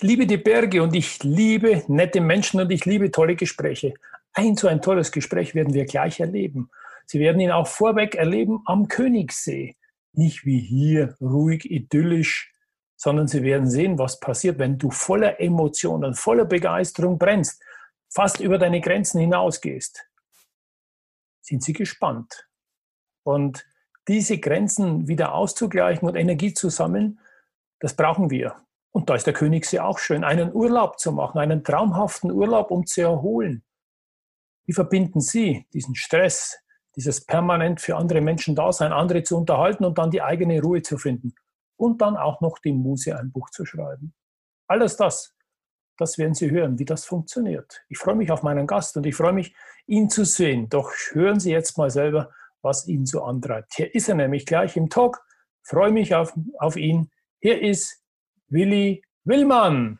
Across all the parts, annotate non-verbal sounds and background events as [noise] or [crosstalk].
Ich liebe die Berge und ich liebe nette Menschen und ich liebe tolle Gespräche. Ein so ein tolles Gespräch werden wir gleich erleben. Sie werden ihn auch vorweg erleben am Königssee. Nicht wie hier, ruhig, idyllisch, sondern Sie werden sehen, was passiert, wenn du voller Emotionen, voller Begeisterung brennst, fast über deine Grenzen hinausgehst. Sind Sie gespannt? Und diese Grenzen wieder auszugleichen und Energie zu sammeln, das brauchen wir. Und da ist der Königssee auch schön, einen Urlaub zu machen, einen traumhaften Urlaub, um zu erholen. Wie verbinden Sie diesen Stress, dieses permanent für andere Menschen da sein, andere zu unterhalten und dann die eigene Ruhe zu finden? Und dann auch noch die Muse ein Buch zu schreiben. Alles das, das werden Sie hören, wie das funktioniert. Ich freue mich auf meinen Gast und ich freue mich, ihn zu sehen. Doch hören Sie jetzt mal selber, was ihn so antreibt. Hier ist er nämlich gleich im Talk. Freue mich auf, auf ihn. Hier ist Willi Willmann.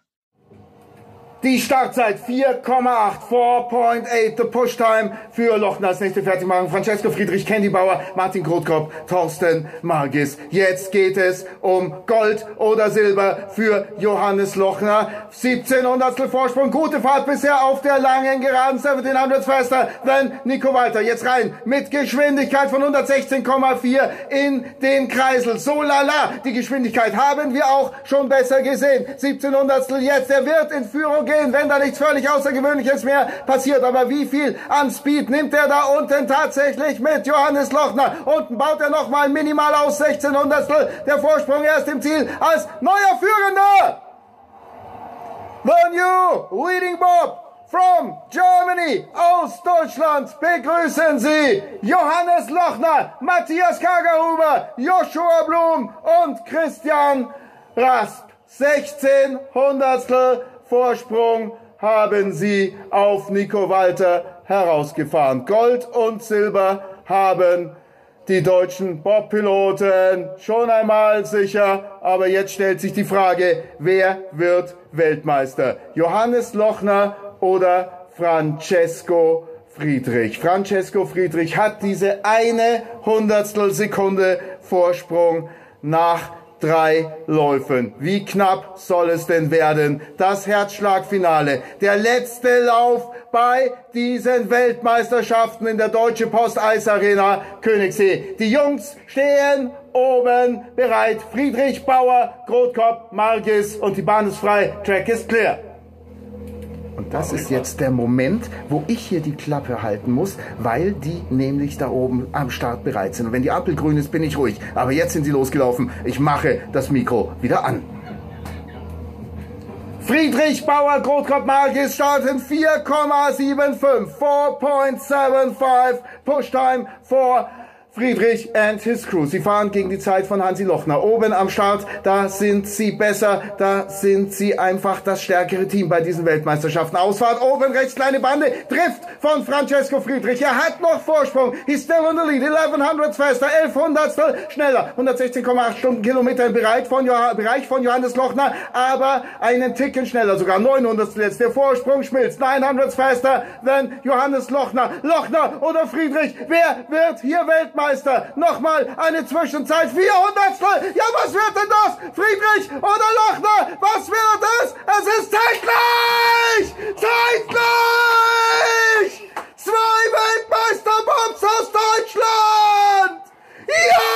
Die Startzeit 4,8, 4.8, the Push Time für Lochner als nächste Fertigmachung. Francesco Friedrich, Candy Bauer, Martin Grotkopf, Thorsten Margis. Jetzt geht es um Gold oder Silber für Johannes Lochner. 17 Hundertstel Vorsprung, gute Fahrt bisher auf der langen Geraden 1700 faster than Nico Walter. Jetzt rein mit Geschwindigkeit von 116,4 in den Kreisel. So lala, die Geschwindigkeit haben wir auch schon besser gesehen. 17 Hundertstel jetzt, er wird in Führung gehen, wenn da nichts völlig Außergewöhnliches mehr passiert. Aber wie viel an Speed nimmt er da unten tatsächlich mit? Johannes Lochner. Unten baut er nochmal minimal aus 16 Hundertstel. Der Vorsprung erst im Ziel als neuer Führender. The new leading Bob from Germany, aus Deutschland begrüßen Sie Johannes Lochner, Matthias Kagerhuber, Joshua Blum und Christian Rasp. 16 Hundertstel Vorsprung haben sie auf Nico Walter herausgefahren. Gold und Silber haben die deutschen Bobpiloten schon einmal sicher. Aber jetzt stellt sich die Frage, wer wird Weltmeister? Johannes Lochner oder Francesco Friedrich? Francesco Friedrich hat diese eine Hundertstel Sekunde Vorsprung nach drei Läufen. Wie knapp soll es denn werden? Das Herzschlagfinale. Der letzte Lauf bei diesen Weltmeisterschaften in der Deutsche Post Eis Arena Königssee. Die Jungs stehen oben bereit. Friedrich Bauer, Grotkopf, Margis und die Bahn ist frei. Track ist clear. Und das ist jetzt der Moment, wo ich hier die Klappe halten muss, weil die nämlich da oben am Start bereit sind. Und wenn die Ampel grün ist, bin ich ruhig. Aber jetzt sind sie losgelaufen. Ich mache das Mikro wieder an. Friedrich Bauer, Grotkopf Margis starten 4,75, 4.75 Push Time for Friedrich and his crew. Sie fahren gegen die Zeit von Hansi Lochner. Oben am Start, da sind sie besser, da sind sie einfach das stärkere Team bei diesen Weltmeisterschaften. Ausfahrt oben rechts, kleine Bande, trifft von Francesco Friedrich. Er hat noch Vorsprung. He's still on the lead. 1100 faster, 1100 schneller. 116,8 Stundenkilometer im Bereich von, Bereich von Johannes Lochner, aber einen Ticken schneller, sogar 900 jetzt. Der Vorsprung schmilzt. 900 faster than Johannes Lochner. Lochner oder Friedrich, wer wird hier Weltmeister? Weltmeister. Nochmal eine Zwischenzeit. 400. Ja, was wird denn das? Friedrich oder Lochner? Was wird es? Es ist zeitgleich! Zeitgleich! Zwei Weltmeister-Bombs aus Deutschland! Ja!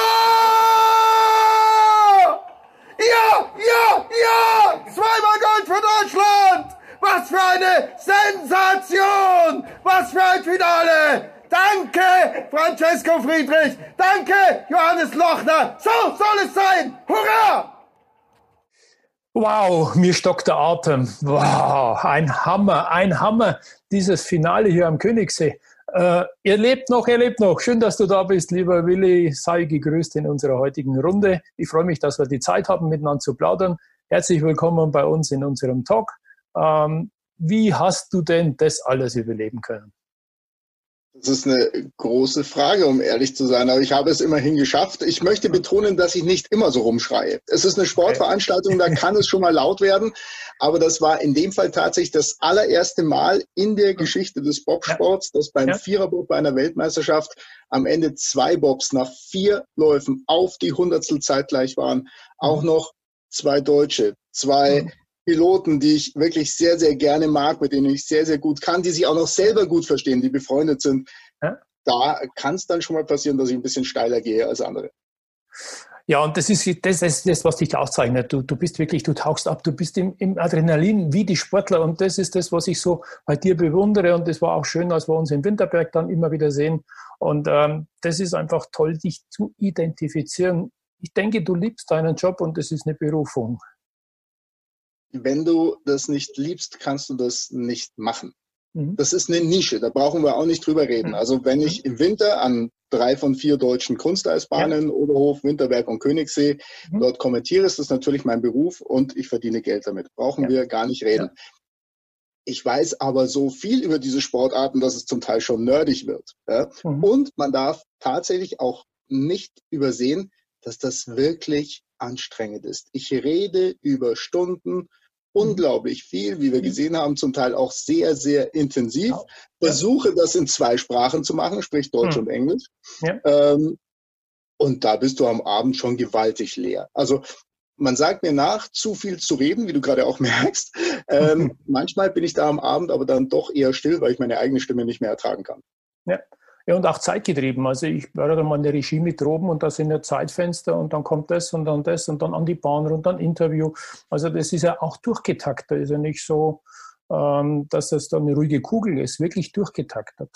Ja, ja, ja! Zweimal Gold für Deutschland! Was für eine Sensation! Was für ein Finale! Danke, Francesco Friedrich. Danke, Johannes Lochner. So soll es sein. Hurra! Wow, mir stockt der Atem. Wow, ein Hammer, ein Hammer, dieses Finale hier am Königssee. Äh, ihr lebt noch, ihr lebt noch. Schön, dass du da bist, lieber Willi. Sei gegrüßt in unserer heutigen Runde. Ich freue mich, dass wir die Zeit haben, miteinander zu plaudern. Herzlich willkommen bei uns in unserem Talk. Ähm, wie hast du denn das alles überleben können? Das ist eine große Frage, um ehrlich zu sein, aber ich habe es immerhin geschafft. Ich möchte betonen, dass ich nicht immer so rumschreie. Es ist eine Sportveranstaltung, da kann es schon mal laut werden, aber das war in dem Fall tatsächlich das allererste Mal in der Geschichte des Bobsports, dass beim. Viererbob bei einer Weltmeisterschaft am Ende zwei Bobs nach vier Läufen auf die Hundertstel zeitgleich waren. Auch mhm. noch zwei Deutsche, zwei mhm. Piloten, die ich wirklich sehr, sehr gerne mag, mit denen ich sehr, sehr gut kann, die sich auch noch selber gut verstehen, die befreundet sind. Ja. Da kann es dann schon mal passieren, dass ich ein bisschen steiler gehe als andere. Ja, und das ist das, ist das was dich auszeichnet. Du, du bist wirklich, du tauchst ab, du bist im, im Adrenalin wie die Sportler und das ist das, was ich so bei dir bewundere und das war auch schön, als wir uns im Winterberg dann immer wieder sehen. Und ähm, das ist einfach toll, dich zu identifizieren. Ich denke, du liebst deinen Job und das ist eine Berufung wenn du das nicht liebst, kannst du das nicht machen. Mhm. Das ist eine Nische, da brauchen wir auch nicht drüber reden. Mhm. Also wenn ich im Winter an drei von vier deutschen Kunsteisbahnen, ja. Oberhof, Winterberg und Königssee, mhm. dort kommentiere, ist das natürlich mein Beruf und ich verdiene Geld damit. Brauchen ja. wir gar nicht reden. Ja. Ich weiß aber so viel über diese Sportarten, dass es zum Teil schon nerdig wird. Mhm. Und man darf tatsächlich auch nicht übersehen, dass das wirklich anstrengend ist. Ich rede über Stunden, unglaublich viel, wie wir gesehen haben, zum Teil auch sehr, sehr intensiv. Ja. Versuche das in zwei Sprachen zu machen, sprich Deutsch hm. und Englisch. Ja. Ähm, und da bist du am Abend schon gewaltig leer. Also man sagt mir nach, zu viel zu reden, wie du gerade auch [laughs] merkst. Ähm, [laughs] manchmal bin ich da am Abend aber dann doch eher still, weil ich meine eigene Stimme nicht mehr ertragen kann. Ja. Ja, und auch zeitgetrieben. Also ich war dann mal in der Regie mit oben und da sind ja Zeitfenster und dann kommt das und dann das und dann an die Bahn und dann Interview. Also das ist ja auch durchgetaktet. Ist ja nicht so, ähm, dass das dann eine ruhige Kugel ist, wirklich durchgetaktet.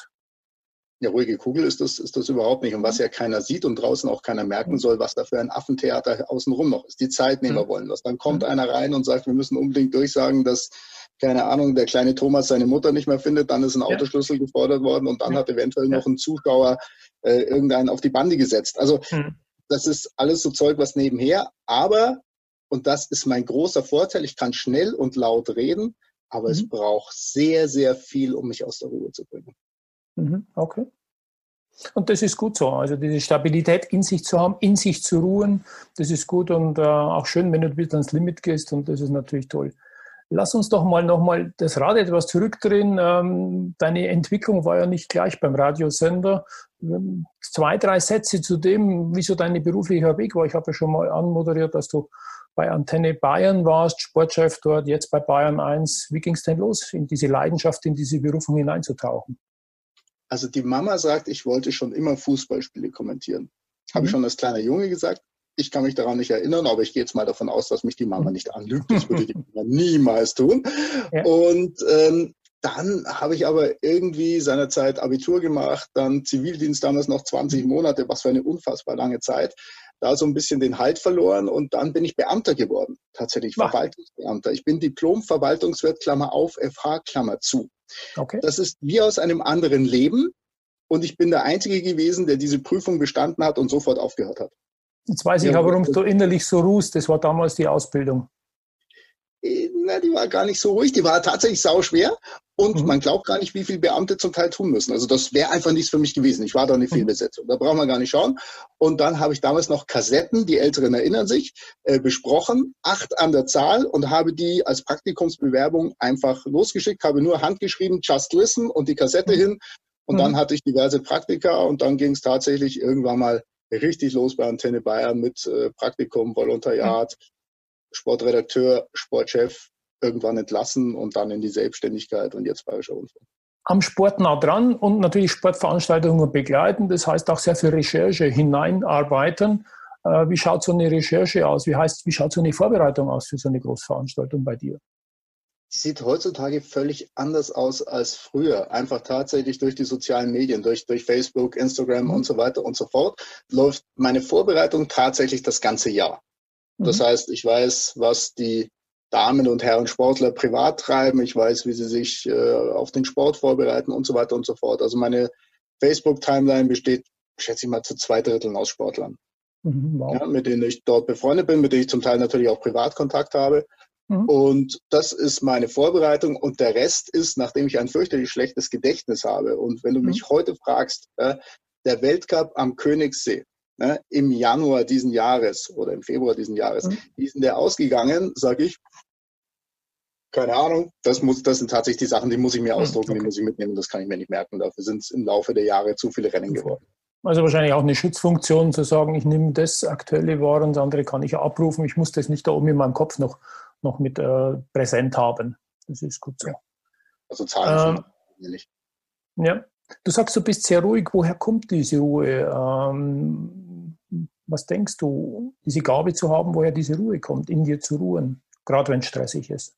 Ja, ruhige Kugel ist das, ist das überhaupt nicht. Und was ja keiner sieht und draußen auch keiner merken mhm. soll, was da für ein Affentheater außenrum noch ist. Die Zeitnehmer mhm. wollen das. Dann kommt mhm. einer rein und sagt, wir müssen unbedingt durchsagen, dass keine Ahnung, der kleine Thomas seine Mutter nicht mehr findet, dann ist ein Autoschlüssel gefordert worden und dann hat eventuell noch ein Zuschauer äh, irgendeinen auf die Bande gesetzt. Also mhm. das ist alles so Zeug, was nebenher, aber, und das ist mein großer Vorteil, ich kann schnell und laut reden, aber mhm. es braucht sehr, sehr viel, um mich aus der Ruhe zu bringen. Mhm. Okay. Und das ist gut so. Also diese Stabilität in sich zu haben, in sich zu ruhen, das ist gut und äh, auch schön, wenn du bis ans Limit gehst und das ist natürlich toll. Lass uns doch mal nochmal das Rad etwas zurückdrehen. Ähm, deine Entwicklung war ja nicht gleich beim Radiosender. Ähm, zwei, drei Sätze zu dem, wieso deine berufliche Weg war. Ich habe ja schon mal anmoderiert, dass du bei Antenne Bayern warst, Sportchef dort, jetzt bei Bayern 1. Wie ging es denn los, in diese Leidenschaft, in diese Berufung hineinzutauchen? Also die Mama sagt, ich wollte schon immer Fußballspiele kommentieren. Habe ich mhm. schon als kleiner Junge gesagt. Ich kann mich daran nicht erinnern, aber ich gehe jetzt mal davon aus, dass mich die Mama nicht anlügt. Das würde die Mama niemals tun. Ja. Und ähm, dann habe ich aber irgendwie seinerzeit Abitur gemacht, dann Zivildienst damals noch 20 Monate, was für eine unfassbar lange Zeit. Da so ein bisschen den Halt verloren und dann bin ich Beamter geworden. Tatsächlich Ach. Verwaltungsbeamter. Ich bin Diplom-Verwaltungswirt, Klammer auf, FH, Klammer zu. Okay. Das ist wie aus einem anderen Leben. Und ich bin der Einzige gewesen, der diese Prüfung bestanden hat und sofort aufgehört hat. Jetzt weiß ich ja, aber, warum du innerlich so ruhst. Das war damals die Ausbildung. Äh, na, die war gar nicht so ruhig. Die war tatsächlich sau schwer. Und mhm. man glaubt gar nicht, wie viele Beamte zum Teil tun müssen. Also das wäre einfach nichts für mich gewesen. Ich war da eine mhm. Fehlbesetzung. Da brauchen wir gar nicht schauen. Und dann habe ich damals noch Kassetten, die Älteren erinnern sich, äh, besprochen, acht an der Zahl und habe die als Praktikumsbewerbung einfach losgeschickt, habe nur handgeschrieben, just listen und die Kassette mhm. hin. Und mhm. dann hatte ich diverse Praktika und dann ging es tatsächlich irgendwann mal richtig los bei Antenne Bayern mit äh, Praktikum, Volontariat, mhm. Sportredakteur, Sportchef, irgendwann entlassen und dann in die Selbstständigkeit und jetzt Bayerischer Rundfunk. Am Sport nah dran und natürlich Sportveranstaltungen begleiten, das heißt auch sehr viel Recherche hineinarbeiten. Äh, wie schaut so eine Recherche aus? Wie heißt, wie schaut so eine Vorbereitung aus für so eine Großveranstaltung bei dir? Die sieht heutzutage völlig anders aus als früher. Einfach tatsächlich durch die sozialen Medien, durch, durch Facebook, Instagram mhm. und so weiter und so fort, läuft meine Vorbereitung tatsächlich das ganze Jahr. Mhm. Das heißt, ich weiß, was die Damen und Herren Sportler privat treiben. Ich weiß, wie sie sich äh, auf den Sport vorbereiten und so weiter und so fort. Also meine Facebook-Timeline besteht, schätze ich mal, zu zwei Dritteln aus Sportlern. Mhm, wow. ja, mit denen ich dort befreundet bin, mit denen ich zum Teil natürlich auch Privatkontakt habe. Mhm. Und das ist meine Vorbereitung. Und der Rest ist, nachdem ich ein fürchterlich schlechtes Gedächtnis habe. Und wenn du mich mhm. heute fragst, äh, der Weltcup am Königssee ne, im Januar diesen Jahres oder im Februar diesen Jahres, mhm. wie ist denn der ausgegangen, sage ich, keine Ahnung. Das, muss, das sind tatsächlich die Sachen, die muss ich mir hm, ausdrucken, okay. die muss ich mitnehmen. Das kann ich mir nicht merken. Dafür sind es im Laufe der Jahre zu viele Rennen geworden. Also wahrscheinlich auch eine Schutzfunktion zu sagen, ich nehme das aktuelle wahr und das andere kann ich abrufen. Ich muss das nicht da oben in meinem Kopf noch, noch mit äh, präsent haben. Das ist gut so. Ja. Also Zahlen ähm, Ja. Du sagst, du bist sehr ruhig. Woher kommt diese Ruhe? Ähm, was denkst du, diese Gabe zu haben, woher diese Ruhe kommt, in dir zu ruhen, gerade wenn es stressig ist?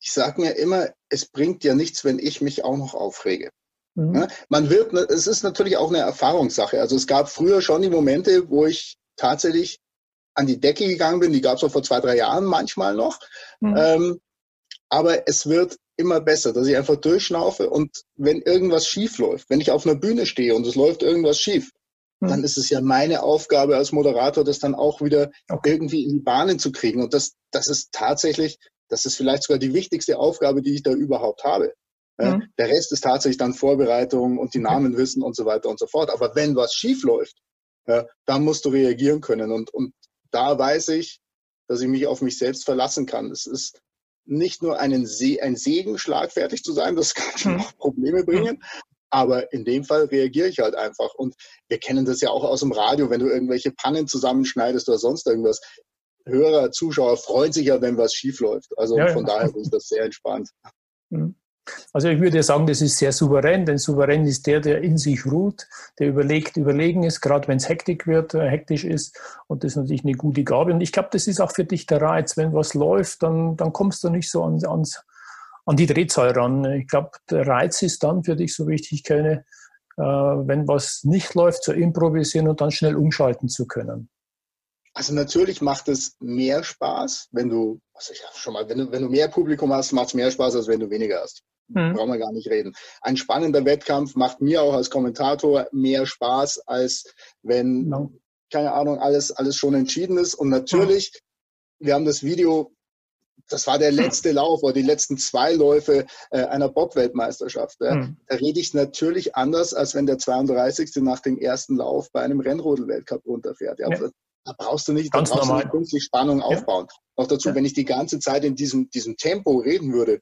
Ich sage mir immer, es bringt ja nichts, wenn ich mich auch noch aufrege. Mhm. Ja, man wird, es ist natürlich auch eine Erfahrungssache. Also es gab früher schon die Momente, wo ich tatsächlich an die Decke gegangen bin. Die gab es auch vor zwei, drei Jahren manchmal noch. Mhm. Ähm, aber es wird immer besser, dass ich einfach durchschnaufe und wenn irgendwas schief läuft, wenn ich auf einer Bühne stehe und es läuft irgendwas schief, mhm. dann ist es ja meine Aufgabe als Moderator, das dann auch wieder okay. irgendwie in die Bahnen zu kriegen. Und das, das ist tatsächlich, das ist vielleicht sogar die wichtigste Aufgabe, die ich da überhaupt habe. Mhm. Der Rest ist tatsächlich dann Vorbereitung und die Namen wissen und so weiter und so fort. Aber wenn was schief läuft, ja, dann musst du reagieren können. Und, und da weiß ich, dass ich mich auf mich selbst verlassen kann. Es ist nicht nur einen Se ein Segen, schlagfertig zu sein, das [laughs] kann schon auch mhm. Probleme bringen. Aber in dem Fall reagiere ich halt einfach. Und wir kennen das ja auch aus dem Radio, wenn du irgendwelche Pannen zusammenschneidest oder sonst irgendwas. Hörer, Zuschauer freuen sich ja, wenn was schief läuft. Also ja, von ja. daher ich das sehr entspannt. Mhm. Also ich würde sagen, das ist sehr souverän, denn souverän ist der, der in sich ruht, der überlegt, überlegen ist, gerade wenn es hektisch wird, äh, hektisch ist. Und das ist natürlich eine gute Gabe. Und ich glaube, das ist auch für dich der Reiz. Wenn was läuft, dann, dann kommst du nicht so an, ans, an die Drehzahl ran. Ich glaube, der Reiz ist dann für dich, so richtig kenne, äh, wenn was nicht läuft, zu improvisieren und dann schnell umschalten zu können. Also natürlich macht es mehr Spaß, wenn du, also ich schon mal, wenn du, wenn du mehr Publikum hast, macht es mehr Spaß, als wenn du weniger hast. Mhm. Brauchen wir gar nicht reden. Ein spannender Wettkampf macht mir auch als Kommentator mehr Spaß, als wenn, no. keine Ahnung, alles, alles schon entschieden ist. Und natürlich, mhm. wir haben das Video, das war der letzte [laughs] Lauf oder die letzten zwei Läufe äh, einer Bob-Weltmeisterschaft. Ja. Mhm. Da rede ich natürlich anders, als wenn der 32. nach dem ersten Lauf bei einem Rennrodel-Weltcup runterfährt. Ja. ja. Da brauchst du nicht, Ganz da brauchst normal. du nicht künstlich Spannung aufbauen. Ja. Noch dazu, ja. wenn ich die ganze Zeit in diesem, diesem Tempo reden würde,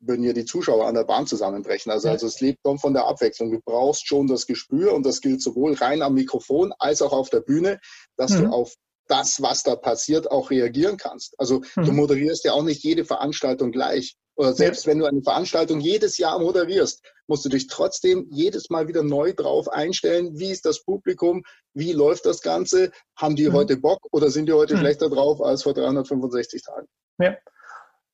würden ja die Zuschauer an der Bahn zusammenbrechen. Also, also es lebt schon von der Abwechslung. Du brauchst schon das Gespür und das gilt sowohl rein am Mikrofon als auch auf der Bühne, dass mhm. du auf das, was da passiert, auch reagieren kannst. Also mhm. du moderierst ja auch nicht jede Veranstaltung gleich. Oder selbst ja. wenn du eine Veranstaltung jedes Jahr moderierst, musst du dich trotzdem jedes Mal wieder neu drauf einstellen. Wie ist das Publikum? Wie läuft das Ganze? Haben die mhm. heute Bock oder sind die heute mhm. schlechter drauf als vor 365 Tagen? Ja.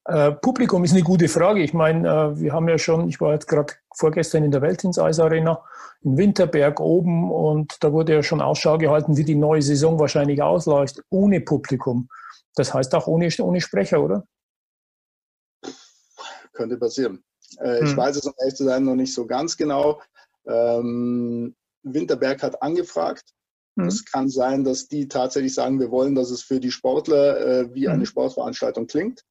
Äh, Publikum ist eine gute Frage. Ich meine, äh, wir haben ja schon, ich war jetzt gerade vorgestern in der Weltins Arena in Winterberg oben und da wurde ja schon Ausschau gehalten, wie die neue Saison wahrscheinlich ausläuft, ohne Publikum. Das heißt auch ohne, ohne Sprecher, oder? Könnte passieren. Äh, hm. Ich weiß es, um ehrlich zu sein, noch nicht so ganz genau. Ähm, Winterberg hat angefragt. Hm. Es kann sein, dass die tatsächlich sagen, wir wollen, dass es für die Sportler äh, wie hm. eine Sportveranstaltung klingt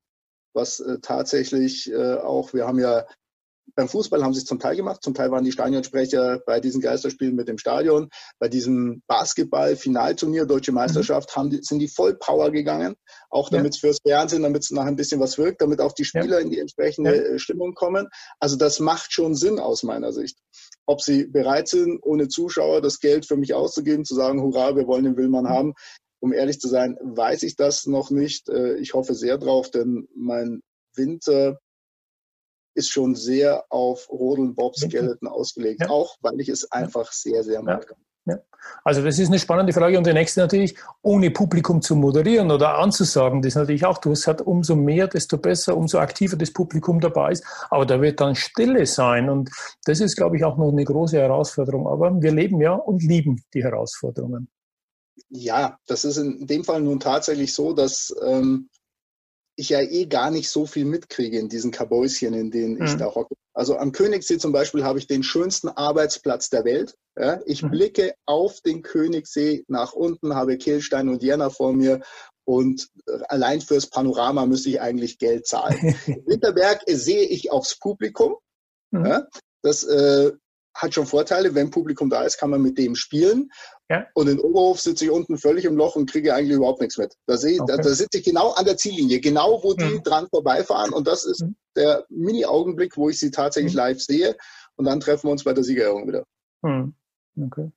was äh, tatsächlich äh, auch, wir haben ja beim Fußball haben sie es zum Teil gemacht, zum Teil waren die Stadionsprecher bei diesen Geisterspielen mit dem Stadion, bei diesem Basketball-Finalturnier, Deutsche mhm. Meisterschaft, haben sind die voll Power gegangen, auch damit ja. fürs Fernsehen, damit es nachher ein bisschen was wirkt, damit auch die Spieler ja. in die entsprechende ja. Äh, Stimmung kommen. Also das macht schon Sinn aus meiner Sicht. Ob sie bereit sind, ohne Zuschauer das Geld für mich auszugeben, zu sagen, hurra, wir wollen den Willmann mhm. haben, um ehrlich zu sein, weiß ich das noch nicht. Äh, ich hoffe sehr drauf, denn mein Winter ist schon sehr auf Rodeln Bob Skeleton ausgelegt, ja. auch weil ich es einfach sehr, sehr mag. Ja. Also das ist eine spannende Frage. Und die nächste natürlich, ohne Publikum zu moderieren oder anzusagen, das ist natürlich auch, du hast halt umso mehr, desto besser, umso aktiver das Publikum dabei ist. Aber da wird dann Stille sein. Und das ist, glaube ich, auch noch eine große Herausforderung. Aber wir leben ja und lieben die Herausforderungen. Ja, das ist in dem Fall nun tatsächlich so, dass ähm, ich ja eh gar nicht so viel mitkriege in diesen Kabäuschen, in denen mhm. ich da hocke. Also am Königssee zum Beispiel habe ich den schönsten Arbeitsplatz der Welt. Ja, ich mhm. blicke auf den Königssee nach unten, habe Kehlstein und Jena vor mir und äh, allein fürs Panorama müsste ich eigentlich Geld zahlen. [laughs] Winterberg sehe ich aufs Publikum. Mhm. Ja, das äh, hat schon Vorteile. Wenn Publikum da ist, kann man mit dem spielen. Ja. Und in Oberhof sitze ich unten völlig im Loch und kriege eigentlich überhaupt nichts mit. Da, sehe, okay. da, da sitze ich genau an der Ziellinie, genau wo die mhm. dran vorbeifahren. Und das ist mhm. der Mini-Augenblick, wo ich sie tatsächlich mhm. live sehe. Und dann treffen wir uns bei der Siegerehrung wieder. Mhm. Okay.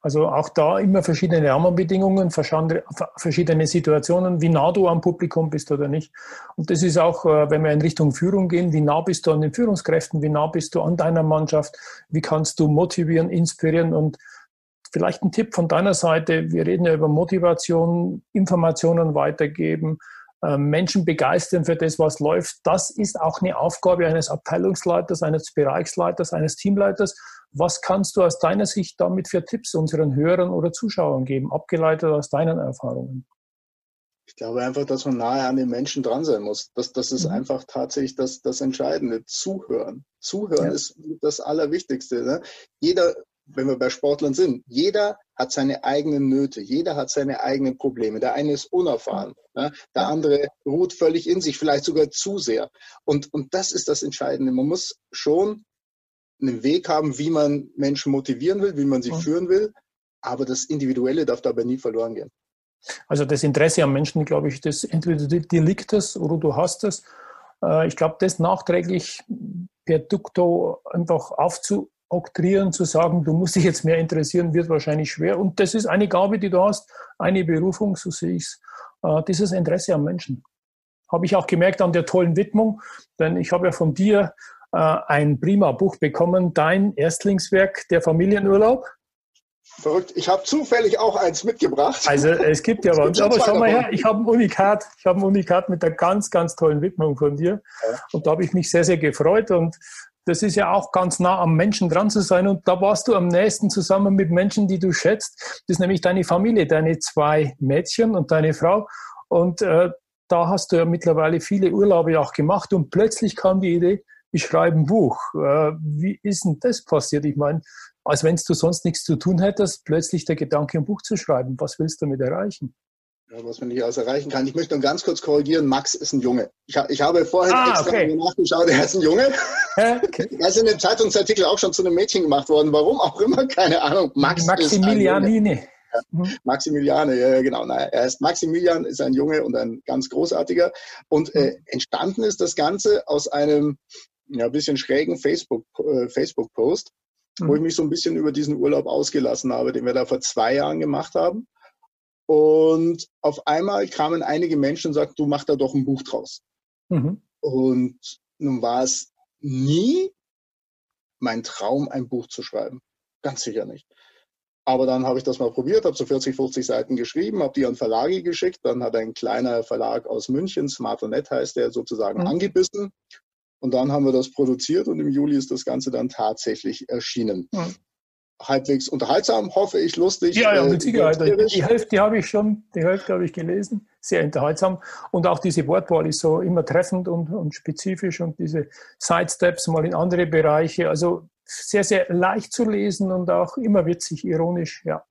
Also auch da immer verschiedene Rahmenbedingungen, verschiedene Situationen, wie nah du am Publikum bist oder nicht. Und das ist auch, äh, wenn wir in Richtung Führung gehen, wie nah bist du an den Führungskräften, wie nah bist du an deiner Mannschaft, wie kannst du motivieren, inspirieren und vielleicht ein Tipp von deiner Seite. Wir reden ja über Motivation, Informationen weitergeben, äh, Menschen begeistern für das, was läuft. Das ist auch eine Aufgabe eines Abteilungsleiters, eines Bereichsleiters, eines Teamleiters was kannst du aus deiner Sicht damit für Tipps unseren Hörern oder Zuschauern geben, abgeleitet aus deinen Erfahrungen? Ich glaube einfach, dass man nahe an den Menschen dran sein muss. Das, das ist mhm. einfach tatsächlich das, das Entscheidende. Zuhören. Zuhören ja. ist das Allerwichtigste. Ne? Jeder, wenn wir bei Sportlern sind, jeder hat seine eigenen Nöte, jeder hat seine eigenen Probleme. Der eine ist unerfahren, ne? der andere ruht völlig in sich, vielleicht sogar zu sehr. Und, und das ist das Entscheidende. Man muss schon einen Weg haben, wie man Menschen motivieren will, wie man sie mhm. führen will. Aber das Individuelle darf dabei nie verloren gehen. Also das Interesse am Menschen, glaube ich, das entweder dir liegt es oder du hast es. Äh, ich glaube, das nachträglich per Dukto einfach aufzuoktrieren, zu sagen, du musst dich jetzt mehr interessieren, wird wahrscheinlich schwer. Und das ist eine Gabe, die du hast, eine Berufung, so sehe ich es, äh, dieses Interesse am Menschen. Habe ich auch gemerkt an der tollen Widmung, denn ich habe ja von dir ein prima Buch bekommen, dein Erstlingswerk, der Familienurlaub. Verrückt. Ich habe zufällig auch eins mitgebracht. Also es gibt ja was. Aber schau mal her, ich habe ein Unikat. Ich habe ein Unikat mit einer ganz, ganz tollen Widmung von dir. Ja. Und da habe ich mich sehr, sehr gefreut. Und das ist ja auch ganz nah am Menschen dran zu sein. Und da warst du am nächsten zusammen mit Menschen, die du schätzt. Das ist nämlich deine Familie, deine zwei Mädchen und deine Frau. Und äh, da hast du ja mittlerweile viele Urlaube auch gemacht. Und plötzlich kam die Idee, ich schreibe ein Buch. Äh, wie ist denn das passiert? Ich meine, als wenn du sonst nichts zu tun hättest, plötzlich der Gedanke, ein Buch zu schreiben. Was willst du damit erreichen? Ja, was man nicht alles erreichen kann. Ich möchte noch ganz kurz korrigieren, Max ist ein Junge. Ich, ich habe vorhin ah, extra okay. nachgeschaut, er ist ein Junge. [laughs] Okay. Er ist in dem Zeitungsartikel auch schon zu einem Mädchen gemacht worden. Warum auch immer, [laughs] keine Ahnung. Max Maximilianine. Ja, mhm. Maximiliane, ja, genau. Naja, er ist Maximilian, ist ein Junge und ein ganz großartiger. Und äh, mhm. entstanden ist das Ganze aus einem ja, ein bisschen schrägen Facebook, äh, Facebook-Post, mhm. wo ich mhm. mich so ein bisschen über diesen Urlaub ausgelassen habe, den wir da vor zwei Jahren gemacht haben. Und auf einmal kamen einige Menschen und sagten, du mach da doch ein Buch draus. Mhm. Und nun war es nie mein Traum, ein Buch zu schreiben. Ganz sicher nicht. Aber dann habe ich das mal probiert, habe so 40, 50 Seiten geschrieben, habe die an Verlage geschickt. Dann hat ein kleiner Verlag aus München, Smartonet heißt der, sozusagen mhm. angebissen. Und dann haben wir das produziert und im Juli ist das Ganze dann tatsächlich erschienen. Ja. Halbwegs unterhaltsam, hoffe ich, lustig. Ja, ja, mit äh, Sicherheit. Die Hälfte habe ich schon, die Hälfte habe ich gelesen. Sehr unterhaltsam. Und auch diese Wortwahl ist so immer treffend und, und spezifisch und diese Sidesteps mal in andere Bereiche. Also sehr, sehr leicht zu lesen und auch immer witzig, ironisch, ja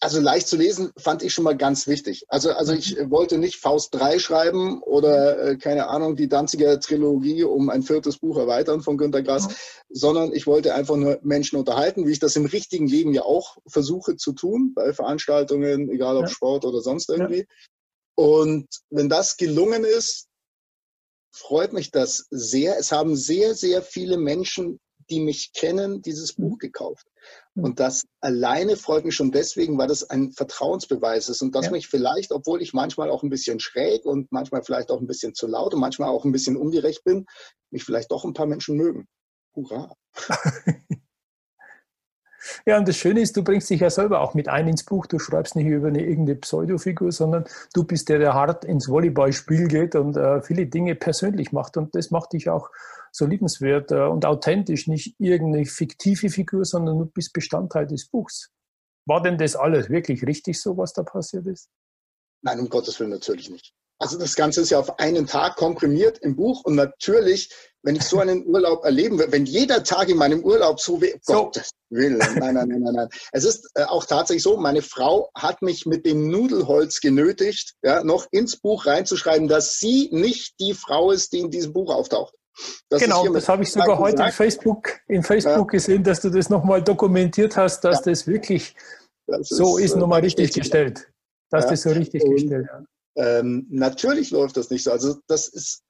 also leicht zu lesen fand ich schon mal ganz wichtig. Also, also ich wollte nicht Faust 3 schreiben oder, äh, keine Ahnung, die Danziger Trilogie um ein viertes Buch erweitern von Günter Grass, mhm. sondern ich wollte einfach nur Menschen unterhalten, wie ich das im richtigen Leben ja auch versuche zu tun, bei Veranstaltungen, egal ob ja. Sport oder sonst irgendwie. Ja. Und wenn das gelungen ist, freut mich das sehr. Es haben sehr, sehr viele Menschen, die mich kennen, dieses Buch mhm. gekauft. Und das alleine freut mich schon deswegen, weil das ein Vertrauensbeweis ist und dass ja. mich vielleicht, obwohl ich manchmal auch ein bisschen schräg und manchmal vielleicht auch ein bisschen zu laut und manchmal auch ein bisschen ungerecht bin, mich vielleicht doch ein paar Menschen mögen. Hurra! [laughs] Ja, und das Schöne ist, du bringst dich ja selber auch mit ein ins Buch. Du schreibst nicht über eine irgendeine Pseudofigur, sondern du bist der, der hart ins Volleyballspiel geht und äh, viele Dinge persönlich macht. Und das macht dich auch so liebenswert äh, und authentisch, nicht irgendeine fiktive Figur, sondern du bist Bestandteil des Buchs. War denn das alles wirklich richtig so, was da passiert ist? Nein, um Gottes Willen natürlich nicht. Also das Ganze ist ja auf einen Tag komprimiert im Buch und natürlich, wenn ich so einen [laughs] Urlaub erleben will, wenn jeder Tag in meinem Urlaub so wie so. Gottes Willen, nein, nein, nein, nein, nein. Es ist äh, auch tatsächlich so, meine Frau hat mich mit dem Nudelholz genötigt, ja, noch ins Buch reinzuschreiben, dass sie nicht die Frau ist, die in diesem Buch auftaucht. Das genau, das habe ich sogar heute in Facebook, in Facebook ja. gesehen, dass du das nochmal dokumentiert hast, dass ja. das wirklich das so ist, ist nochmal richtig gestellt. Dass ja. das so richtig und, gestellt. Ähm, natürlich läuft das nicht so. Also das ist,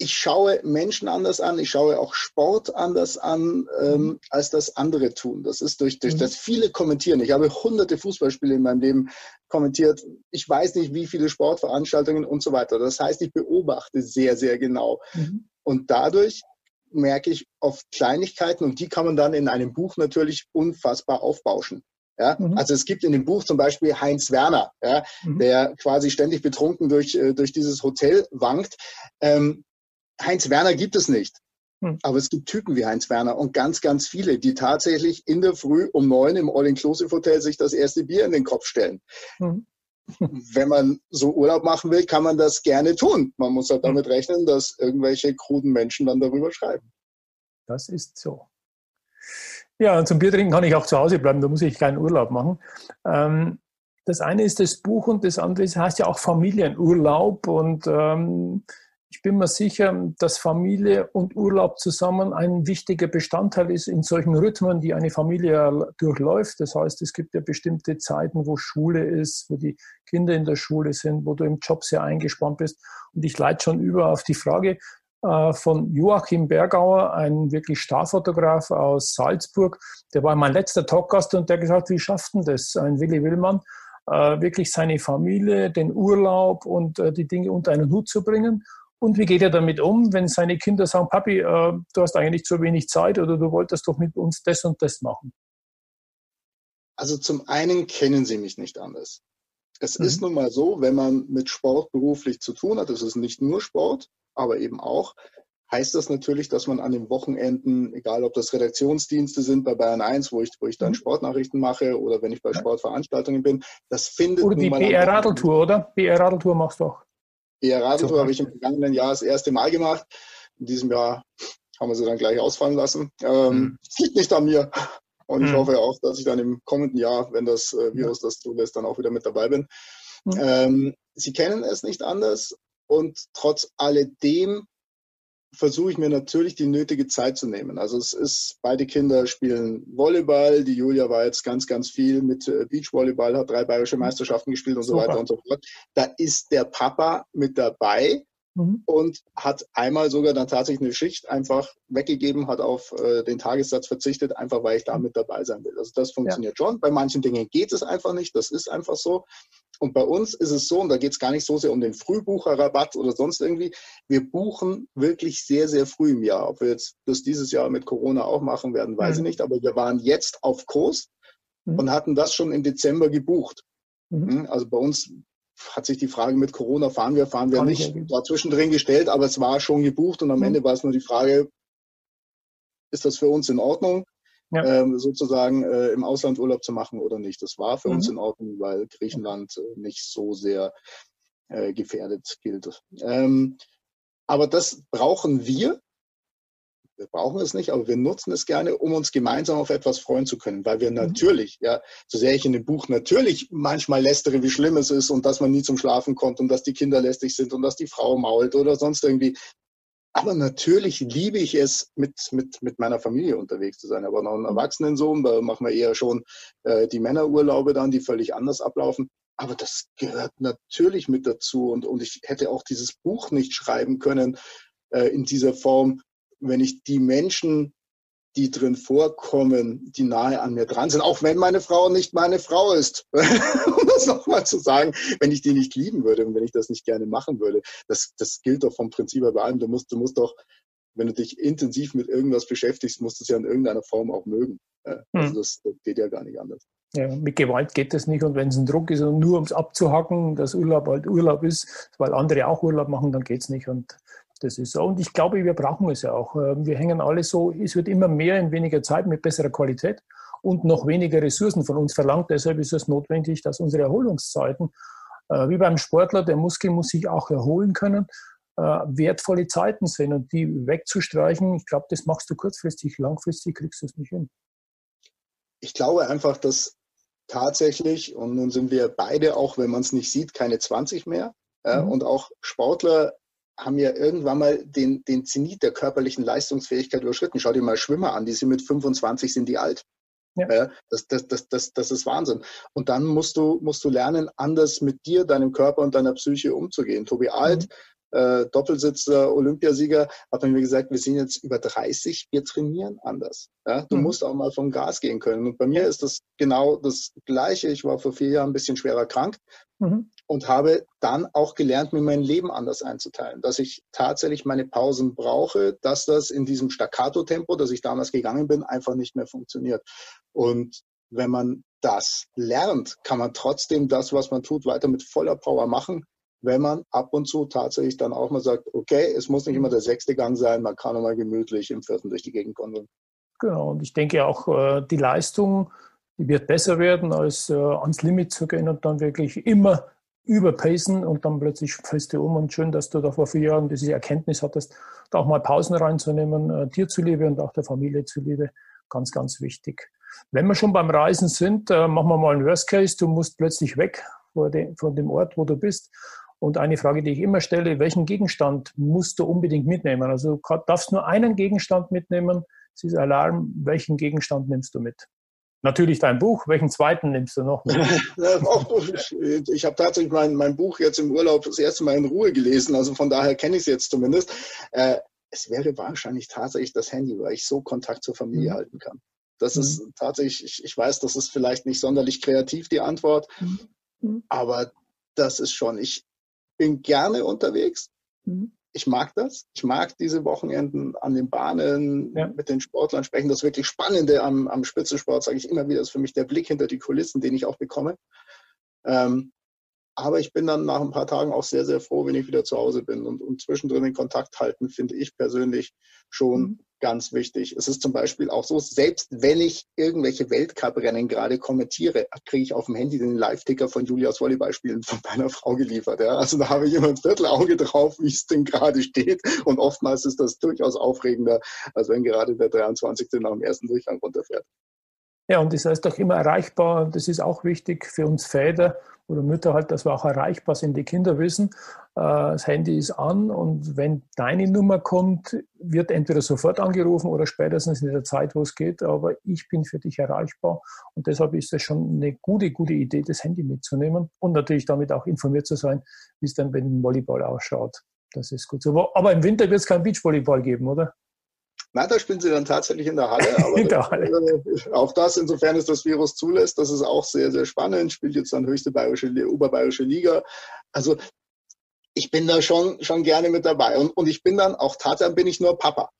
ich schaue Menschen anders an, ich schaue auch Sport anders an, ähm, mhm. als das andere tun. Das ist durch, durch mhm. das viele kommentieren. Ich habe hunderte Fußballspiele in meinem Leben kommentiert. Ich weiß nicht, wie viele Sportveranstaltungen und so weiter. Das heißt, ich beobachte sehr, sehr genau. Mhm. Und dadurch merke ich oft Kleinigkeiten und die kann man dann in einem Buch natürlich unfassbar aufbauschen. Ja? Mhm. Also es gibt in dem Buch zum Beispiel Heinz Werner, ja, mhm. der quasi ständig betrunken durch, äh, durch dieses Hotel wankt. Ähm, Heinz Werner gibt es nicht. Mhm. Aber es gibt Typen wie Heinz Werner und ganz, ganz viele, die tatsächlich in der Früh um neun im All-Inclusive-Hotel sich das erste Bier in den Kopf stellen. Mhm. [laughs] Wenn man so Urlaub machen will, kann man das gerne tun. Man muss halt mhm. damit rechnen, dass irgendwelche kruden Menschen dann darüber schreiben. Das ist so. Ja, und zum Bier trinken kann ich auch zu Hause bleiben, da muss ich keinen Urlaub machen. Ähm, das eine ist das Buch und das andere heißt ja auch Familienurlaub. Und ähm, ich bin mir sicher, dass Familie und Urlaub zusammen ein wichtiger Bestandteil ist in solchen Rhythmen, die eine Familie durchläuft. Das heißt, es gibt ja bestimmte Zeiten, wo Schule ist, wo die Kinder in der Schule sind, wo du im Job sehr eingespannt bist. Und ich leite schon über auf die Frage, äh, von Joachim Bergauer, ein wirklich Starfotograf aus Salzburg. Der war mein letzter Talkgast und der gesagt, wie schafft denn das, ein Willi Willmann, äh, wirklich seine Familie, den Urlaub und äh, die Dinge unter einen Hut zu bringen? Und wie geht er damit um, wenn seine Kinder sagen, Papi, du hast eigentlich zu wenig Zeit oder du wolltest doch mit uns das und das machen? Also zum einen kennen sie mich nicht anders. Es mhm. ist nun mal so, wenn man mit Sport beruflich zu tun hat, es ist nicht nur Sport, aber eben auch, heißt das natürlich, dass man an den Wochenenden, egal ob das Redaktionsdienste sind bei Bayern 1, wo ich, wo ich dann mhm. Sportnachrichten mache oder wenn ich bei Sportveranstaltungen bin, das findet Oder die BR Radeltour, oder? BR Radeltour machst du auch. So. habe ich im vergangenen Jahr das erste Mal gemacht. In diesem Jahr haben wir sie dann gleich ausfallen lassen. Ähm, mhm. liegt nicht an mir. Und ich mhm. hoffe auch, dass ich dann im kommenden Jahr, wenn das äh, Virus das zulässt, dann auch wieder mit dabei bin. Mhm. Ähm, sie kennen es nicht anders. Und trotz alledem versuche ich mir natürlich die nötige Zeit zu nehmen. Also es ist, beide Kinder spielen Volleyball. Die Julia war jetzt ganz, ganz viel mit äh, Beachvolleyball, hat drei bayerische. Meisterschaften gespielt und Super. so weiter und so fort. Da ist der Papa mit dabei mhm. und hat einmal sogar dann tatsächlich eine Schicht einfach weggegeben, hat auf äh, den Tagessatz verzichtet, einfach weil ich da mit dabei sein will. Also das funktioniert ja. schon. Bei manchen Dingen geht es einfach nicht. Das ist einfach so. Und bei uns ist es so, und da geht es gar nicht so sehr um den Frühbucherrabatt oder sonst irgendwie, wir buchen wirklich sehr, sehr früh im Jahr. Ob wir jetzt das dieses Jahr mit Corona auch machen werden, weiß mhm. ich nicht, aber wir waren jetzt auf Kurs mhm. und hatten das schon im Dezember gebucht. Mhm. Hm, also bei uns hat sich die Frage mit Corona, fahren wir, fahren wir Kann nicht, war zwischendrin gestellt, aber es war schon gebucht und am mhm. Ende war es nur die Frage, ist das für uns in Ordnung? ja. ähm, sozusagen äh, im Ausland Urlaub zu machen oder nicht. Das war für mhm. uns in Ordnung, weil Griechenland äh, nicht so sehr äh, gefährdet gilt. Ähm, aber das brauchen wir. Wir brauchen es nicht, aber wir nutzen es gerne, um uns gemeinsam auf etwas freuen zu können, weil wir mhm. natürlich, ja, so sehr ich in dem Buch natürlich manchmal lästere, wie schlimm es ist und dass man nie zum Schlafen kommt und dass die Kinder lästig sind und dass die Frau mault oder sonst irgendwie. Aber natürlich liebe ich es, mit, mit, mit meiner Familie unterwegs zu sein. Aber noch einen Erwachsenensohn, da machen wir eher schon äh, die Männerurlaube dann, die völlig anders ablaufen. Aber das gehört natürlich mit dazu. Und, und ich hätte auch dieses Buch nicht schreiben können äh, in dieser Form, wenn ich die Menschen die drin vorkommen, die nahe an mir dran sind, auch wenn meine Frau nicht meine Frau ist. [laughs] um das nochmal zu sagen, wenn ich die nicht lieben würde und wenn ich das nicht gerne machen würde. Das, das gilt doch vom Prinzip her bei allem. Du musst, du musst doch, wenn du dich intensiv mit irgendwas beschäftigst, musst du es ja in irgendeiner Form auch mögen. Also hm. das, das geht ja gar nicht anders. Ja, mit Gewalt geht das nicht. Und wenn es ein Druck ist und nur ums abzuhacken, dass Urlaub halt Urlaub ist, weil andere auch Urlaub machen, dann geht es nicht. Und das ist so. Und ich glaube, wir brauchen es ja auch. Ähm, wir hängen alle so, es wird immer mehr in weniger Zeit mit besserer Qualität und noch weniger Ressourcen von uns verlangt. Deshalb ist es notwendig, dass unsere Erholungszeiten äh, wie beim Sportler, der Muskel muss sich auch erholen können, äh, wertvolle Zeiten sind und die wegzustreichen, ich glaube, das machst du kurzfristig, langfristig kriegst du es nicht hin. Ich glaube einfach, dass tatsächlich, und nun sind wir beide, auch wenn man es nicht sieht, keine 20 mehr. Mhm. und auch Sportler haben ja irgendwann mal den, den Zenit der körperlichen Leistungsfähigkeit überschritten. Schau dir mal Schwimmer an, die sind mit 25, sind die alt. Ja. Das, das, das, das, das ist Wahnsinn. Und dann musst du, musst du lernen, anders mit dir, deinem Körper und deiner Psyche umzugehen. Tobi Alt, mhm äh, Doppelsitzer, Olympiasieger, hat mir gesagt, wir sind jetzt über 30, wir trainieren anders. Ja? Du mhm. musst auch mal vom Gas gehen können. Und bei mir ist das genau das Gleiche. Ich war vor vier Jahren ein bisschen schwerer krank mhm. und habe dann auch gelernt, mir mein Leben anders einzuteilen. Dass ich tatsächlich meine Pausen brauche, dass das in diesem Staccato-Tempo, das ich damals gegangen bin, einfach nicht mehr funktioniert. Und wenn man das lernt, kann man trotzdem das, was man tut, weiter mit voller Power machen wenn man ab und zu tatsächlich dann auch mal sagt, okay, es muss nicht immer der sechste Gang sein, man kann auch mal gemütlich im vierten durch die Gegend kommen. Genau, und ich denke auch, äh, die Leistung, die wird besser werden, als äh, ans Limit zu gehen und dann wirklich immer überpacen und dann plötzlich fällst du um und schön, dass du da vor vier Jahren diese Erkenntnis hattest, da auch mal Pausen reinzunehmen, äh, dir zuliebe und auch der Familie zuliebe, ganz, ganz wichtig. Wenn wir schon beim Reisen sind, machen wir mal einen Worst Case, du musst plötzlich weg von dem Ort, wo du bist und eine Frage, die ich immer stelle, welchen Gegenstand musst du unbedingt mitnehmen? Also du darfst nur einen Gegenstand mitnehmen. Es ist Alarm. Welchen Gegenstand nimmst du mit? Natürlich dein Buch. Welchen zweiten nimmst du noch mit? [laughs] ich habe tatsächlich mein, mein Buch jetzt im Urlaub das erste Mal in Ruhe gelesen. Also von daher kenne ich es jetzt zumindest. Äh, es wäre wahrscheinlich tatsächlich das Handy, weil ich so Kontakt zur Familie mhm. halten kann. Das mhm. ist tatsächlich, ich, ich, weiß, das ist vielleicht nicht sonderlich kreativ, die Antwort. Mhm. mhm. Aber das ist schon, ich, bin gerne unterwegs. Mhm. Ich mag das. Ich mag diese Wochenenden an den Bahnen ja. mit den Sportlern sprechen. Das wirklich Spannende am, am Spitzensport, sage ich immer wieder, ist für mich der Blick hinter die Kulissen, den ich auch bekomme. Ähm, aber ich bin dann nach ein paar Tagen auch sehr, sehr froh, wenn ich wieder zu Hause bin. Und, und zwischendrin den Kontakt halten, finde ich persönlich schon mhm ganz wichtig. Es ist zum Beispiel auch so, selbst wenn ich irgendwelche Weltcuprennen gerade kommentiere, kriege ich auf dem Handy den Live-Ticker von Julias Volleyballspielen von meiner Frau geliefert. Ja. Also da habe ich immer ein Viertelauge drauf, wie es denn gerade steht. Und oftmals ist das durchaus aufregender, als wenn gerade der 23. nach dem ersten Durchgang runterfährt. Ja, und das heißt doch immer erreichbar. Das ist auch wichtig für uns Väter oder Mütter halt, dass wir auch erreichbar sind. Die Kinder wissen, äh, das Handy ist an und wenn deine Nummer kommt, wird entweder sofort angerufen oder spätestens in der Zeit, wo es geht. Aber ich bin für dich erreichbar und deshalb ist es schon eine gute, gute Idee, das Handy mitzunehmen und natürlich damit auch informiert zu sein, wie es dann bei dem Volleyball ausschaut. Das ist gut so. Aber im Winter wird es kein Beachvolleyball geben, oder? Nein, da spielen sie dann tatsächlich in der Halle. [laughs] Aber in der Halle. Äh, auch das, insofern es das Virus zulässt, das ist auch sehr, sehr spannend. Spielt jetzt dann höchste bayerische, oberbayerische Liga. Also ich bin da schon, schon gerne mit dabei. Und, und ich bin dann auch tatsächlich bin ich nur Papa.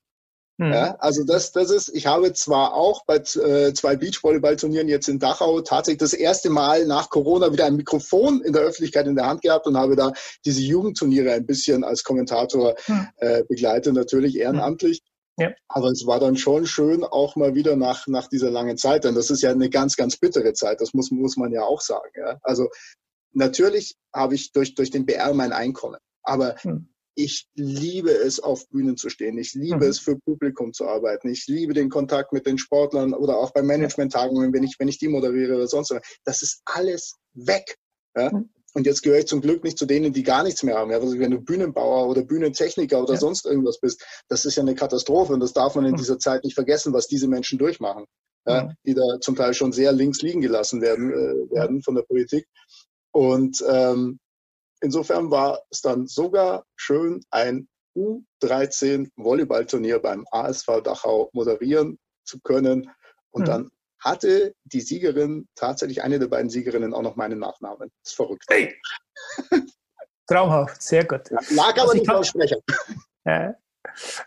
Hm. Ja, also das, das ist, ich habe zwar auch bei äh, zwei Beachvolleyballturnieren jetzt in Dachau tatsächlich das erste Mal nach Corona wieder ein Mikrofon in der Öffentlichkeit in der Hand gehabt und habe da diese Jugendturniere ein bisschen als Kommentator hm. äh, begleitet, natürlich ehrenamtlich. Ja. Aber es war dann schon schön, auch mal wieder nach, nach dieser langen Zeit, denn das ist ja eine ganz, ganz bittere Zeit, das muss, muss man ja auch sagen. Ja? Also natürlich habe ich durch, durch den BR mein Einkommen, aber hm. ich liebe es, auf Bühnen zu stehen. Ich liebe hm. es, für Publikum zu arbeiten. Ich liebe den Kontakt mit den Sportlern oder auch bei Management-Tagungen, wenn ich, wenn ich die moderiere oder sonst was. Das ist alles weg. Ja? Hm. Und jetzt gehöre ich zum Glück nicht zu denen, die gar nichts mehr haben. Ja, also wenn du Bühnenbauer oder Bühnentechniker oder ja. sonst irgendwas bist, das ist ja eine Katastrophe. Und das darf man in dieser Zeit nicht vergessen, was diese Menschen durchmachen. Ja, die da zum Teil schon sehr links liegen gelassen werden, äh, werden von der Politik. Und ähm, insofern war es dann sogar schön, ein U13 Volleyballturnier beim ASV Dachau moderieren zu können. Und mhm. dann hatte die Siegerin, tatsächlich eine der beiden Siegerinnen, auch noch meinen Nachnamen. Das ist verrückt. Hey. [laughs] Traumhaft, sehr gut. Ja, lag aber also nicht auf Sprecher. [laughs] Ja,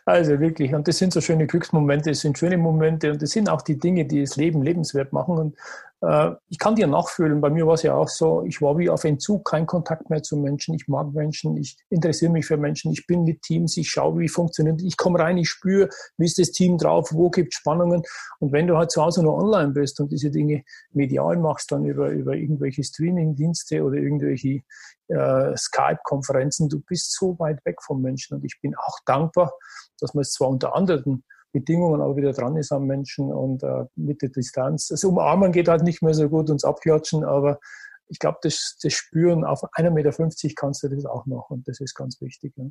also wirklich, und das sind so schöne Glücksmomente, es sind schöne Momente und das sind auch die Dinge, die das Leben lebenswert machen. Und ich kann dir nachfühlen, bei mir war es ja auch so, ich war wie auf Entzug, kein Kontakt mehr zu Menschen, ich mag Menschen, ich interessiere mich für Menschen, ich bin mit Teams, ich schaue, wie funktioniert, ich komme rein, ich spüre, wie ist das Team drauf, wo gibt es Spannungen. Und wenn du halt zu Hause nur online bist und diese Dinge medial machst, dann über, über irgendwelche Streaming-Dienste oder irgendwelche äh, Skype-Konferenzen, du bist so weit weg vom Menschen. Und ich bin auch dankbar, dass man es zwar unter anderen Bedingungen aber wieder dran ist am Menschen und äh, mit der Distanz. Das Umarmen geht halt nicht mehr so gut, uns abklatschen, aber ich glaube, das, das Spüren auf 1,50 Meter kannst du das auch noch und das ist ganz wichtig. Ja.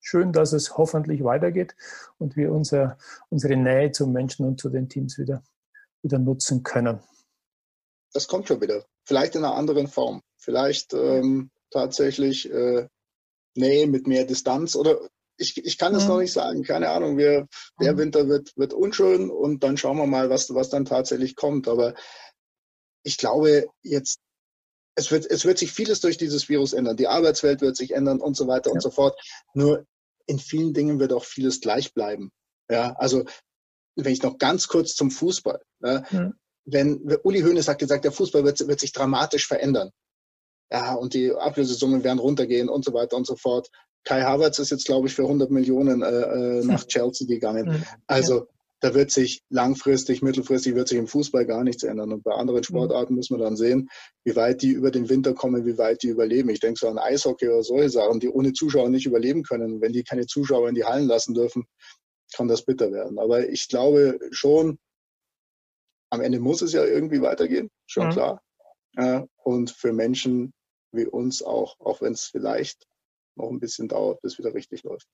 Schön, dass es hoffentlich weitergeht und wir unser, unsere Nähe zum Menschen und zu den Teams wieder, wieder nutzen können. Das kommt schon wieder. Vielleicht in einer anderen Form. Vielleicht ähm, tatsächlich äh, Nähe mit mehr Distanz oder ich, ich kann es mhm. noch nicht sagen, keine Ahnung. Wir, der mhm. Winter wird, wird unschön und dann schauen wir mal, was, was dann tatsächlich kommt. Aber ich glaube jetzt, es wird, es wird sich vieles durch dieses Virus ändern. Die Arbeitswelt wird sich ändern und so weiter ja. und so fort. Nur in vielen Dingen wird auch vieles gleich bleiben. Ja, also wenn ich noch ganz kurz zum Fußball. Ja, mhm. Wenn Uli Hoeneß hat gesagt, der Fußball wird, wird sich dramatisch verändern. Ja, und die Ablösesummen werden runtergehen und so weiter und so fort. Kai Havertz ist jetzt, glaube ich, für 100 Millionen äh, äh nach [laughs] Chelsea gegangen. Mhm. Also da wird sich langfristig, mittelfristig wird sich im Fußball gar nichts ändern. Und bei anderen mhm. Sportarten müssen wir dann sehen, wie weit die über den Winter kommen, wie weit die überleben. Ich denke so an Eishockey oder solche Sachen, die ohne Zuschauer nicht überleben können. Wenn die keine Zuschauer in die Hallen lassen dürfen, kann das bitter werden. Aber ich glaube schon, am Ende muss es ja irgendwie weitergehen, schon mhm. klar. und für Menschen wie uns auch, auch wenn es vielleicht noch ein bisschen dauert, bis wieder richtig läuft.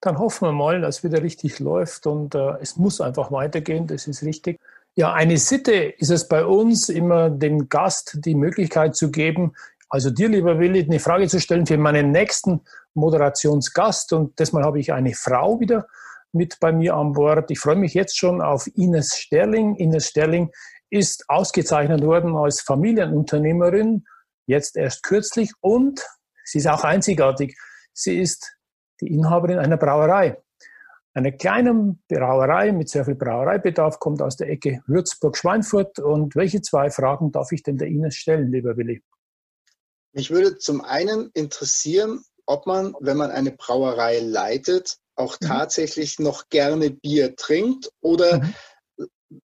Dann hoffen wir mal, dass wieder richtig läuft und äh, es muss einfach weitergehen, das ist richtig. Ja, eine Sitte ist es bei uns, immer dem Gast die Möglichkeit zu geben, also dir, lieber Willi, eine Frage zu stellen für meinen nächsten Moderationsgast. Und diesmal habe ich eine Frau wieder mit bei mir an Bord. Ich freue mich jetzt schon auf Ines Sterling. Ines Sterling ist ausgezeichnet worden als Familienunternehmerin, jetzt erst kürzlich und Sie ist auch einzigartig. Sie ist die Inhaberin einer Brauerei. Eine kleine Brauerei mit sehr viel Brauereibedarf kommt aus der Ecke Würzburg-Schweinfurt. Und welche zwei Fragen darf ich denn der Ines stellen, lieber Willi? Mich würde zum einen interessieren, ob man, wenn man eine Brauerei leitet, auch mhm. tatsächlich noch gerne Bier trinkt oder mhm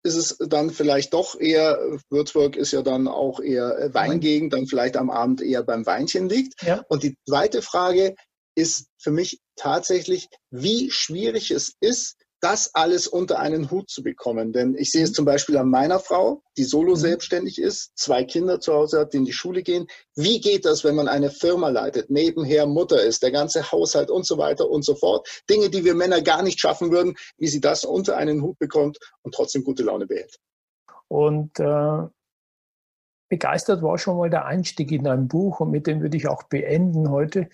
ist es dann vielleicht doch eher, Würzburg ist ja dann auch eher Weingegend, dann vielleicht am Abend eher beim Weinchen liegt. Ja. Und die zweite Frage ist für mich tatsächlich, wie schwierig es ist, das alles unter einen Hut zu bekommen. Denn ich sehe es mhm. zum Beispiel an meiner Frau, die solo mhm. selbstständig ist, zwei Kinder zu Hause hat, die in die Schule gehen. Wie geht das, wenn man eine Firma leitet, nebenher Mutter ist, der ganze Haushalt und so weiter und so fort? Dinge, die wir Männer gar nicht schaffen würden, wie sie das unter einen Hut bekommt und trotzdem gute Laune behält. Und äh, begeistert war schon mal der Einstieg in ein Buch und mit dem würde ich auch beenden heute.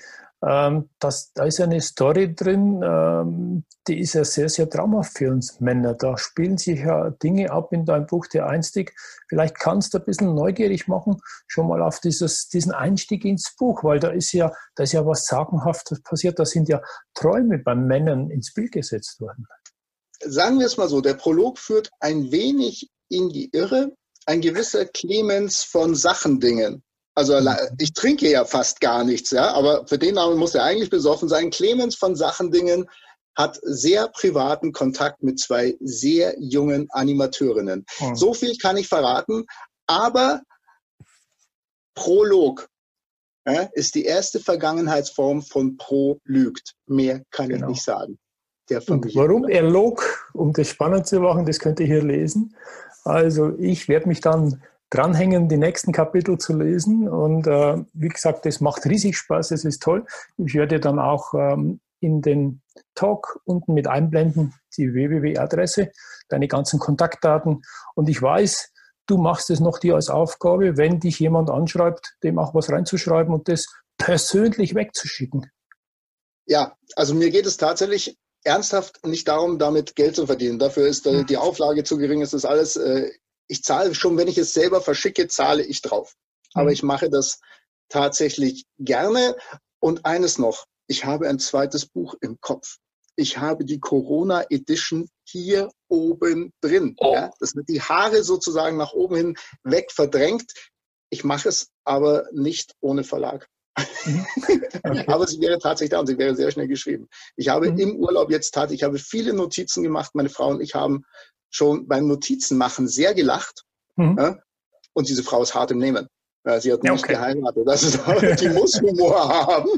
Ähm, das, da ist eine Story drin, ähm, die ist ja sehr, sehr traumhaft für uns Männer. Da spielen sich ja Dinge ab in deinem Buch, der Einstieg. Vielleicht kannst du ein bisschen neugierig machen, schon mal auf dieses, diesen Einstieg ins Buch, weil da ist ja, da ist ja was Sagenhaftes passiert. Da sind ja Träume beim Männern ins Bild gesetzt worden. Sagen wir es mal so, der Prolog führt ein wenig in die Irre. Ein gewisser Clemens von Sachendingen also ich trinke ja fast gar nichts, ja, aber für den Namen muss er eigentlich besoffen sein. Clemens von Sachendingen hat sehr privaten Kontakt mit zwei sehr jungen Animateurinnen. Oh. So viel kann ich verraten, aber Prolog ja, ist die erste Vergangenheitsform von Pro lügt. Mehr kann genau. ich nicht sagen. warum er log, um das spannend zu machen, das könnt ihr hier lesen. Also ich werde mich dann dranhängen, die nächsten Kapitel zu lesen. Und äh, wie gesagt, es macht riesig Spaß, es ist toll. Ich werde dann auch ähm, in den Talk unten mit einblenden, die www-Adresse, deine ganzen Kontaktdaten. Und ich weiß, du machst es noch dir als Aufgabe, wenn dich jemand anschreibt, dem auch was reinzuschreiben und das persönlich wegzuschicken. Ja, also mir geht es tatsächlich ernsthaft nicht darum, damit Geld zu verdienen. Dafür ist äh, hm. die Auflage zu gering, ist das alles äh, ich zahle schon, wenn ich es selber verschicke, zahle ich drauf. Aber mhm. ich mache das tatsächlich gerne. Und eines noch, ich habe ein zweites Buch im Kopf. ich habe die Corona Edition hier oben drin. Oh. Ja, das wird die Haare sozusagen nach oben hin weg verdrängt. Ich mache es aber nicht ohne Verlag. Mhm. [laughs] Okay. aber sie wäre tatsächlich da und sie wäre sehr schnell geschrieben. Ich habe mhm. im Urlaub jetzt tatsächlich, ich habe viele Notizen gemacht. Meine Frau und ich haben schon beim Notizenmachen sehr gelacht. Mhm. Ja? Und diese Frau ist hart im Nehmen. Sie hat ja, nicht okay. geheiratet. Das ist, die muss Humor [laughs] haben.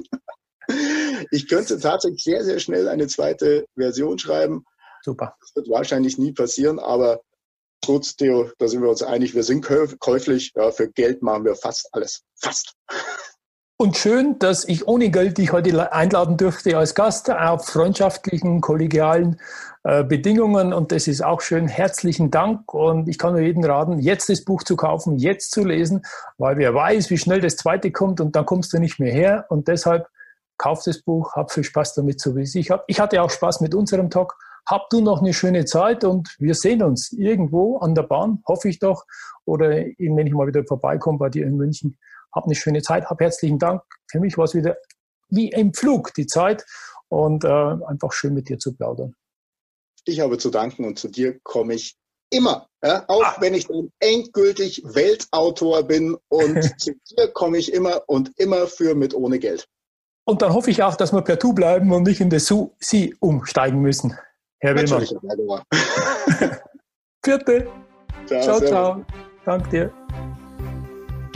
Ich könnte tatsächlich sehr, sehr schnell eine zweite Version schreiben. Super. Das wird wahrscheinlich nie passieren, aber gut, Theo, da sind wir uns einig, wir sind käuflich. Ja, für Geld machen wir fast alles. Fast. Und schön, dass ich ohne Geld dich heute einladen durfte als Gast auf freundschaftlichen, kollegialen äh, Bedingungen. Und das ist auch schön. Herzlichen Dank. Und ich kann nur jedem raten, jetzt das Buch zu kaufen, jetzt zu lesen, weil wer weiß, wie schnell das zweite kommt und dann kommst du nicht mehr her. Und deshalb kauf das Buch, hab viel Spaß damit, so wie es ich habe. Ich hatte auch Spaß mit unserem Talk. Hab du noch eine schöne Zeit und wir sehen uns irgendwo an der Bahn, hoffe ich doch, oder wenn ich mal wieder vorbeikomme bei dir in München. Hab eine schöne Zeit, hab herzlichen Dank. Für mich war es wieder wie im Flug die Zeit und äh, einfach schön mit dir zu plaudern. Ich habe zu danken und zu dir komme ich immer, ja, auch ah. wenn ich dann endgültig Weltautor bin und [laughs] zu dir komme ich immer und immer für mit ohne Geld. Und dann hoffe ich auch, dass wir per Du bleiben und nicht in das Su Sie umsteigen müssen. Herr Willmann. [laughs] Vierte. Ciao, ciao, ciao. Danke dir.